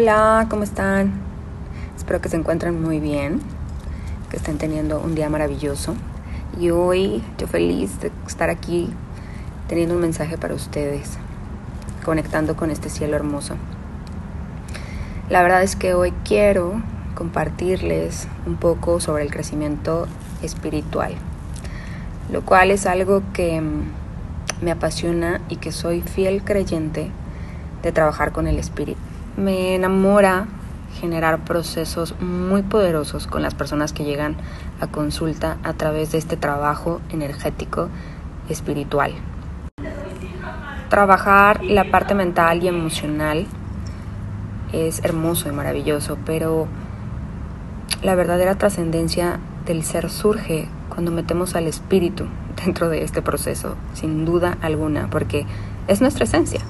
Hola, ¿cómo están? Espero que se encuentren muy bien, que estén teniendo un día maravilloso. Y hoy yo feliz de estar aquí teniendo un mensaje para ustedes, conectando con este cielo hermoso. La verdad es que hoy quiero compartirles un poco sobre el crecimiento espiritual, lo cual es algo que me apasiona y que soy fiel creyente de trabajar con el espíritu. Me enamora generar procesos muy poderosos con las personas que llegan a consulta a través de este trabajo energético espiritual. Trabajar la parte mental y emocional es hermoso y maravilloso, pero la verdadera trascendencia del ser surge cuando metemos al espíritu dentro de este proceso, sin duda alguna, porque es nuestra esencia.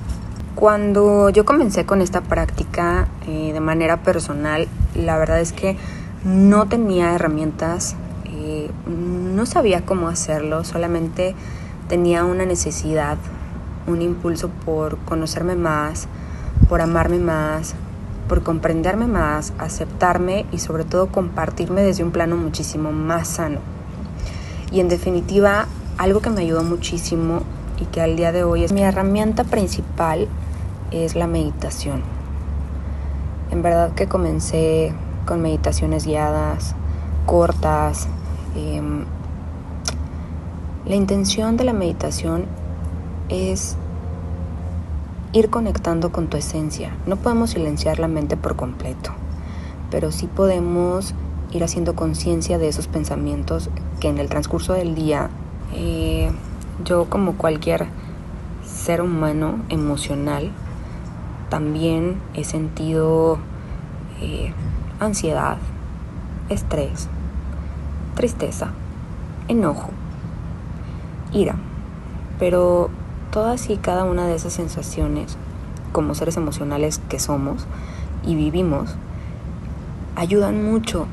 Cuando yo comencé con esta práctica eh, de manera personal, la verdad es que no tenía herramientas, eh, no sabía cómo hacerlo, solamente tenía una necesidad, un impulso por conocerme más, por amarme más, por comprenderme más, aceptarme y sobre todo compartirme desde un plano muchísimo más sano. Y en definitiva, algo que me ayudó muchísimo y que al día de hoy es mi herramienta principal es la meditación. En verdad que comencé con meditaciones guiadas, cortas. Em, la intención de la meditación es ir conectando con tu esencia. No podemos silenciar la mente por completo, pero sí podemos ir haciendo conciencia de esos pensamientos que en el transcurso del día eh, yo como cualquier ser humano emocional también he sentido eh, ansiedad, estrés, tristeza, enojo, ira. Pero todas y cada una de esas sensaciones, como seres emocionales que somos y vivimos, ayudan mucho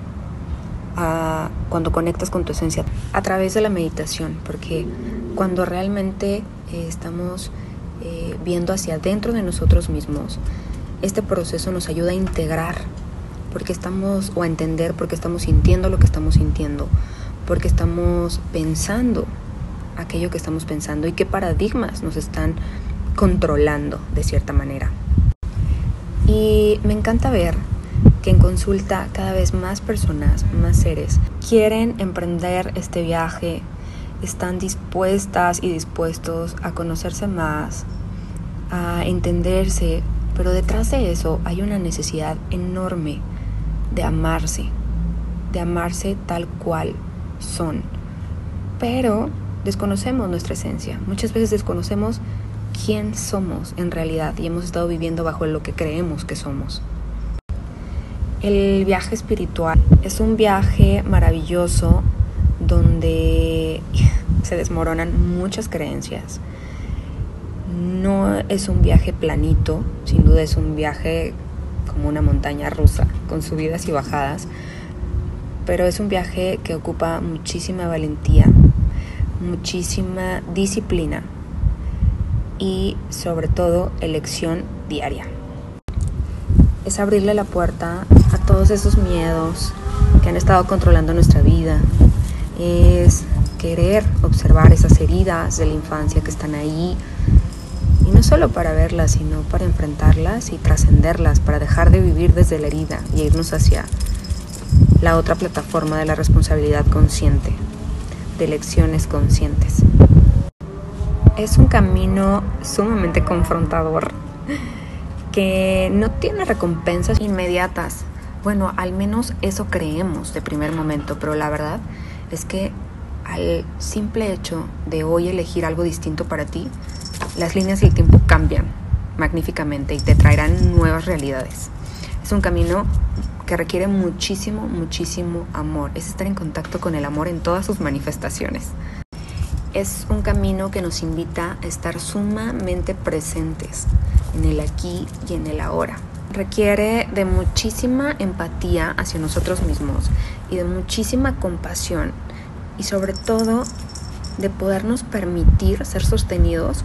a cuando conectas con tu esencia a través de la meditación, porque cuando realmente eh, estamos eh, viendo hacia adentro de nosotros mismos, este proceso nos ayuda a integrar, porque estamos, o a entender porque estamos sintiendo lo que estamos sintiendo, porque estamos pensando aquello que estamos pensando y qué paradigmas nos están controlando de cierta manera. Y me encanta ver que en consulta cada vez más personas, más seres, quieren emprender este viaje, están dispuestas y dispuestos a conocerse más, a entenderse, pero detrás de eso hay una necesidad enorme de amarse, de amarse tal cual son. Pero desconocemos nuestra esencia, muchas veces desconocemos quién somos en realidad y hemos estado viviendo bajo lo que creemos que somos. El viaje espiritual es un viaje maravilloso donde se desmoronan muchas creencias, no es un viaje planito, sin duda es un viaje como una montaña rusa, con subidas y bajadas, pero es un viaje que ocupa muchísima valentía, muchísima disciplina y sobre todo elección diaria. Es abrirle la puerta a todos esos miedos que han estado controlando nuestra vida. Es querer observar esas heridas de la infancia que están ahí, y no solo para verlas, sino para enfrentarlas y trascenderlas, para dejar de vivir desde la herida y irnos hacia la otra plataforma de la responsabilidad consciente, de elecciones conscientes. Es un camino sumamente confrontador que no tiene recompensas inmediatas. Bueno, al menos eso creemos de primer momento, pero la verdad es que al simple hecho de hoy elegir algo distinto para ti, las líneas del tiempo cambian magníficamente y te traerán nuevas realidades. Es un camino que requiere muchísimo, muchísimo amor. Es estar en contacto con el amor en todas sus manifestaciones. Es un camino que nos invita a estar sumamente presentes en el aquí y en el ahora. Requiere de muchísima empatía hacia nosotros mismos y de muchísima compasión y sobre todo de podernos permitir ser sostenidos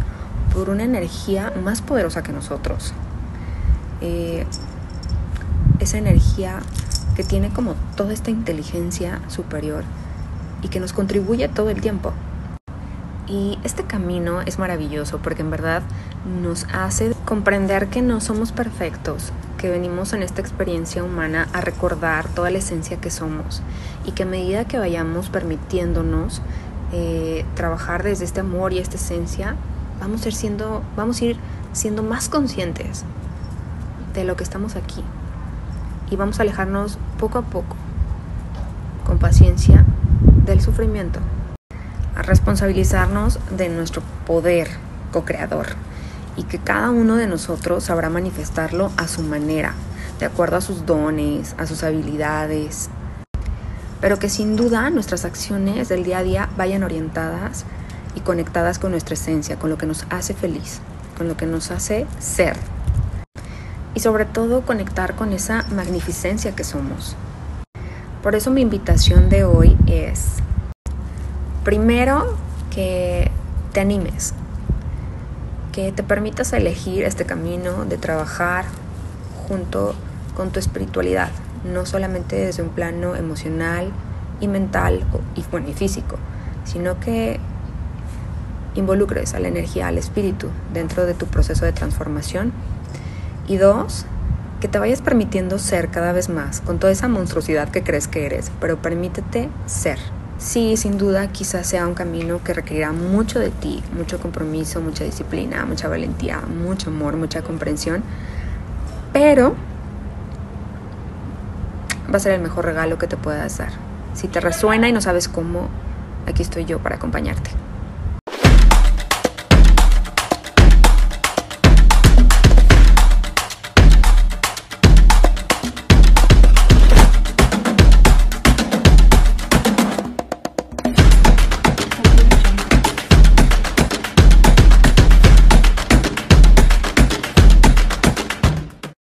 por una energía más poderosa que nosotros. Eh, esa energía que tiene como toda esta inteligencia superior y que nos contribuye todo el tiempo. Y este camino es maravilloso porque en verdad nos hace comprender que no somos perfectos, que venimos en esta experiencia humana a recordar toda la esencia que somos y que a medida que vayamos permitiéndonos eh, trabajar desde este amor y esta esencia, vamos a, ir siendo, vamos a ir siendo más conscientes de lo que estamos aquí y vamos a alejarnos poco a poco, con paciencia, del sufrimiento, a responsabilizarnos de nuestro poder co-creador y que cada uno de nosotros sabrá manifestarlo a su manera, de acuerdo a sus dones, a sus habilidades, pero que sin duda nuestras acciones del día a día vayan orientadas y conectadas con nuestra esencia, con lo que nos hace feliz, con lo que nos hace ser. Y sobre todo conectar con esa magnificencia que somos. Por eso mi invitación de hoy es, primero, que te animes, que te permitas elegir este camino de trabajar junto con tu espiritualidad, no solamente desde un plano emocional y mental y, bueno, y físico, sino que involucres a la energía, al espíritu dentro de tu proceso de transformación. Y dos, que te vayas permitiendo ser cada vez más con toda esa monstruosidad que crees que eres, pero permítete ser. Sí, sin duda quizás sea un camino que requerirá mucho de ti, mucho compromiso, mucha disciplina, mucha valentía, mucho amor, mucha comprensión, pero va a ser el mejor regalo que te puedas dar. Si te resuena y no sabes cómo, aquí estoy yo para acompañarte.